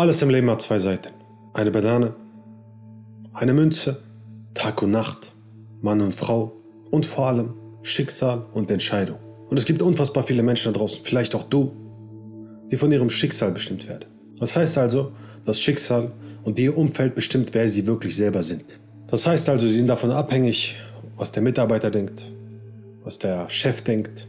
Alles im Leben hat zwei Seiten. Eine Banane, eine Münze, Tag und Nacht, Mann und Frau und vor allem Schicksal und Entscheidung. Und es gibt unfassbar viele Menschen da draußen, vielleicht auch du, die von ihrem Schicksal bestimmt werden. Das heißt also, das Schicksal und ihr Umfeld bestimmt, wer sie wirklich selber sind. Das heißt also, sie sind davon abhängig, was der Mitarbeiter denkt, was der Chef denkt,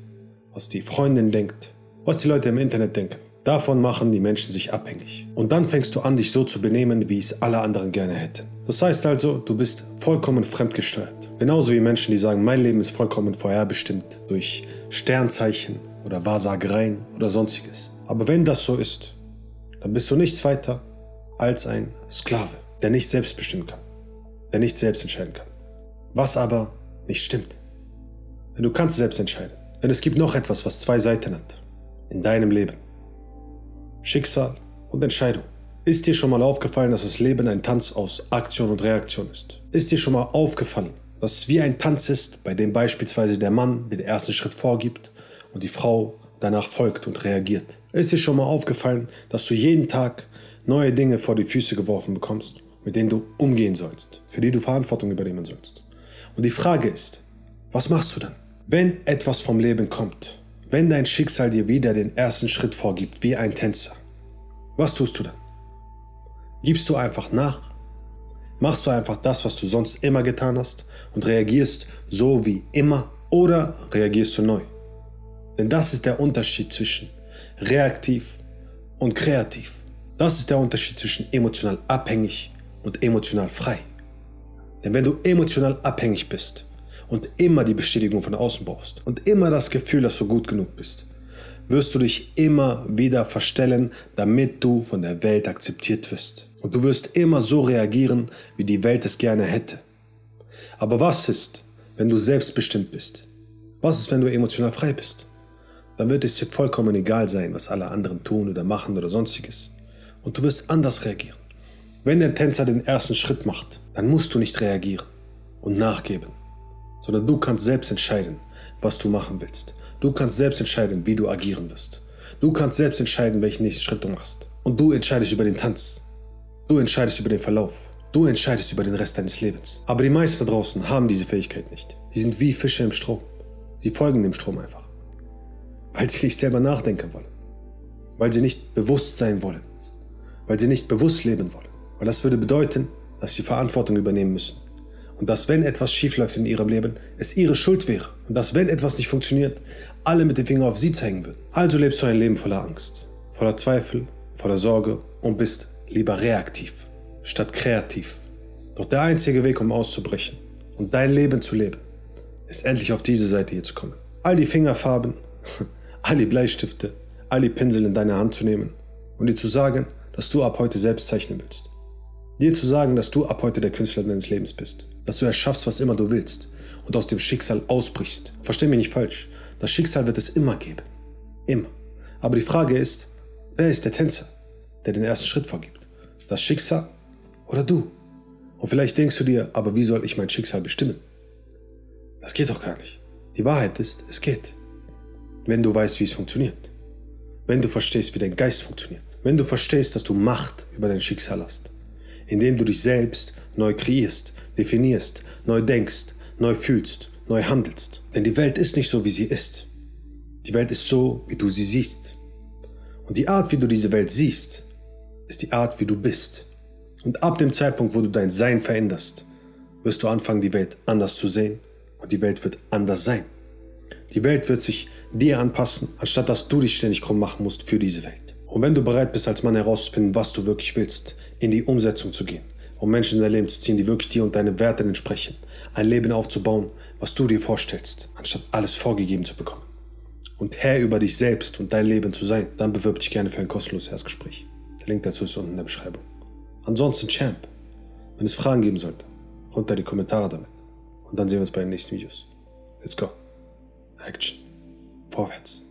was die Freundin denkt, was die Leute im Internet denken. Davon machen die Menschen sich abhängig. Und dann fängst du an, dich so zu benehmen, wie es alle anderen gerne hätten. Das heißt also, du bist vollkommen fremdgesteuert. Genauso wie Menschen, die sagen, mein Leben ist vollkommen vorherbestimmt durch Sternzeichen oder Wahrsagereien oder sonstiges. Aber wenn das so ist, dann bist du nichts weiter als ein Sklave, der nicht selbst bestimmen kann, der nicht selbst entscheiden kann. Was aber nicht stimmt. Denn du kannst selbst entscheiden. Denn es gibt noch etwas, was zwei Seiten hat. In deinem Leben. Schicksal und Entscheidung. Ist dir schon mal aufgefallen, dass das Leben ein Tanz aus Aktion und Reaktion ist? Ist dir schon mal aufgefallen, dass es wie ein Tanz ist, bei dem beispielsweise der Mann den ersten Schritt vorgibt und die Frau danach folgt und reagiert? Ist dir schon mal aufgefallen, dass du jeden Tag neue Dinge vor die Füße geworfen bekommst, mit denen du umgehen sollst, für die du Verantwortung übernehmen sollst? Und die Frage ist, was machst du dann? Wenn etwas vom Leben kommt, wenn dein Schicksal dir wieder den ersten Schritt vorgibt, wie ein Tänzer, was tust du dann? Gibst du einfach nach? Machst du einfach das, was du sonst immer getan hast und reagierst so wie immer oder reagierst du neu? Denn das ist der Unterschied zwischen reaktiv und kreativ. Das ist der Unterschied zwischen emotional abhängig und emotional frei. Denn wenn du emotional abhängig bist und immer die Bestätigung von außen brauchst und immer das Gefühl, dass du gut genug bist, wirst du dich immer wieder verstellen, damit du von der Welt akzeptiert wirst. Und du wirst immer so reagieren, wie die Welt es gerne hätte. Aber was ist, wenn du selbstbestimmt bist? Was ist, wenn du emotional frei bist? Dann wird es dir vollkommen egal sein, was alle anderen tun oder machen oder sonstiges. Und du wirst anders reagieren. Wenn der Tänzer den ersten Schritt macht, dann musst du nicht reagieren und nachgeben, sondern du kannst selbst entscheiden, was du machen willst. Du kannst selbst entscheiden, wie du agieren wirst. Du kannst selbst entscheiden, welchen nächsten Schritt du machst. Und du entscheidest über den Tanz. Du entscheidest über den Verlauf. Du entscheidest über den Rest deines Lebens. Aber die meisten da draußen haben diese Fähigkeit nicht. Sie sind wie Fische im Strom. Sie folgen dem Strom einfach. Weil sie nicht selber nachdenken wollen. Weil sie nicht bewusst sein wollen. Weil sie nicht bewusst leben wollen. Weil das würde bedeuten, dass sie Verantwortung übernehmen müssen. Und dass, wenn etwas schiefläuft in ihrem Leben, es ihre Schuld wäre. Und dass, wenn etwas nicht funktioniert, alle mit dem Finger auf sie zeigen würden. Also lebst du ein Leben voller Angst, voller Zweifel, voller Sorge und bist lieber reaktiv statt kreativ. Doch der einzige Weg, um auszubrechen und dein Leben zu leben, ist endlich auf diese Seite hier zu kommen. All die Fingerfarben, all die Bleistifte, all die Pinsel in deine Hand zu nehmen und dir zu sagen, dass du ab heute selbst zeichnen willst. Dir zu sagen, dass du ab heute der Künstler deines Lebens bist. Dass du erschaffst, was immer du willst und aus dem Schicksal ausbrichst. Versteh mich nicht falsch. Das Schicksal wird es immer geben. Immer. Aber die Frage ist, wer ist der Tänzer, der den ersten Schritt vorgibt? Das Schicksal oder du? Und vielleicht denkst du dir, aber wie soll ich mein Schicksal bestimmen? Das geht doch gar nicht. Die Wahrheit ist, es geht. Wenn du weißt, wie es funktioniert. Wenn du verstehst, wie dein Geist funktioniert. Wenn du verstehst, dass du Macht über dein Schicksal hast, indem du dich selbst neu kreierst, definierst, neu denkst, neu fühlst, neu handelst. Denn die Welt ist nicht so, wie sie ist. Die Welt ist so, wie du sie siehst. Und die Art, wie du diese Welt siehst, ist die Art, wie du bist. Und ab dem Zeitpunkt, wo du dein Sein veränderst, wirst du anfangen, die Welt anders zu sehen und die Welt wird anders sein. Die Welt wird sich dir anpassen, anstatt dass du dich ständig krumm machen musst für diese Welt. Und wenn du bereit bist, als Mann herauszufinden, was du wirklich willst, in die Umsetzung zu gehen, um Menschen in dein Leben zu ziehen, die wirklich dir und deinen Werten entsprechen, ein Leben aufzubauen, was du dir vorstellst, anstatt alles vorgegeben zu bekommen. Und Herr über dich selbst und dein Leben zu sein, dann bewirb dich gerne für ein kostenloses Erstgespräch. Der Link dazu ist unten in der Beschreibung. Ansonsten Champ, wenn es Fragen geben sollte, runter die Kommentare damit. Und dann sehen wir uns bei den nächsten Videos. Let's go. Action. Vorwärts.